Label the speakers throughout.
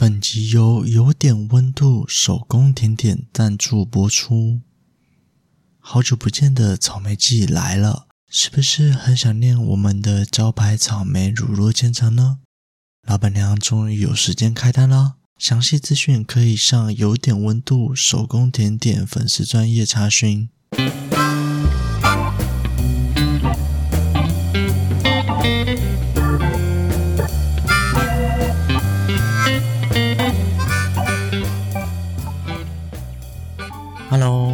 Speaker 1: 本集由有点温度手工甜点赞助播出。好久不见的草莓季来了，是不是很想念我们的招牌草莓乳酪千层呢？老板娘终于有时间开单了，详细资讯可以上有点温度手工甜点粉丝专业查询。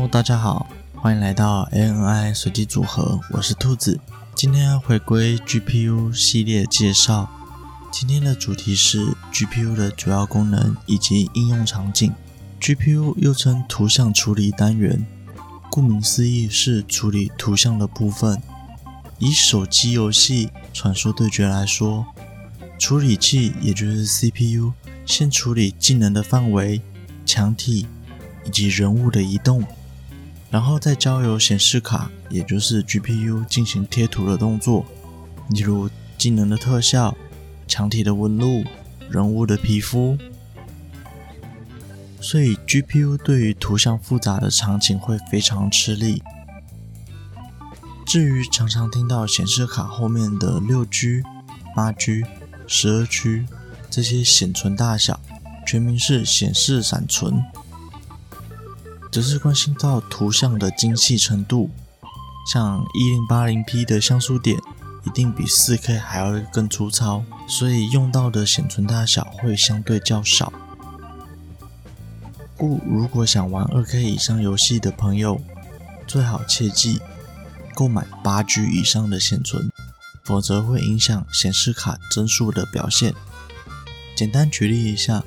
Speaker 1: 大家好，欢迎来到 ANI 随机组合，我是兔子。今天回归 GPU 系列介绍，今天的主题是 GPU 的主要功能以及应用场景。GPU 又称图像处理单元，顾名思义是处理图像的部分。以手机游戏《传说对决》来说，处理器也就是 CPU，先处理技能的范围、墙体。以及人物的移动，然后再交由显示卡，也就是 GPU 进行贴图的动作，例如技能的特效、墙体的纹路、人物的皮肤。所以 GPU 对于图像复杂的场景会非常吃力。至于常常听到显示卡后面的六 G、八 G、十二 G 这些显存大小，全名是显示闪存。只是关心到图像的精细程度，像一零八零 P 的像素点一定比四 K 还要更粗糙，所以用到的显存大小会相对较少。故如果想玩二 K 以上游戏的朋友，最好切记购买八 G 以上的显存，否则会影响显示卡帧数的表现。简单举例一下，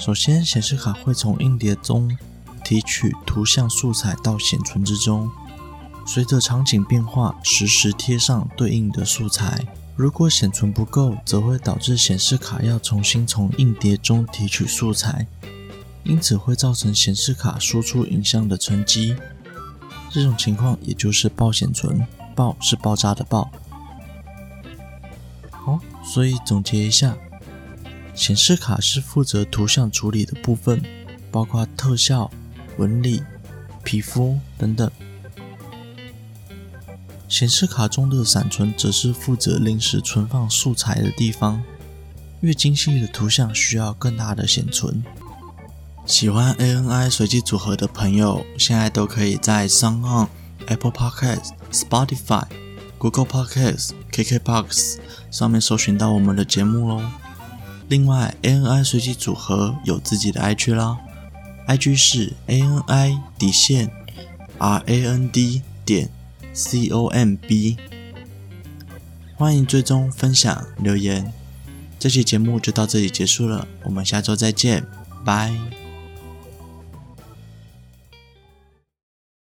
Speaker 1: 首先显示卡会从硬碟中提取图像素材到显存之中，随着场景变化，实时贴上对应的素材。如果显存不够，则会导致显示卡要重新从硬碟中提取素材，因此会造成显示卡输出影像的沉积。这种情况也就是爆显存，爆是爆炸的爆。好，所以总结一下，显示卡是负责图像处理的部分，包括特效。纹理、皮肤等等，显示卡中的闪存则是负责临时存放素材的地方。越精细的图像需要更大的显存。喜欢 ANI 随机组合的朋友，现在都可以在 s o n g o n、Apple Podcast、Spotify、Google Podcast、KKBox 上面搜寻到我们的节目喽。另外，ANI 随机组合有自己的 IG 啦。IG 是 A N I 底线 R A N D 点 C O M B，欢迎追踪、分享、留言。这期节目就到这里结束了，我们下周再见，拜。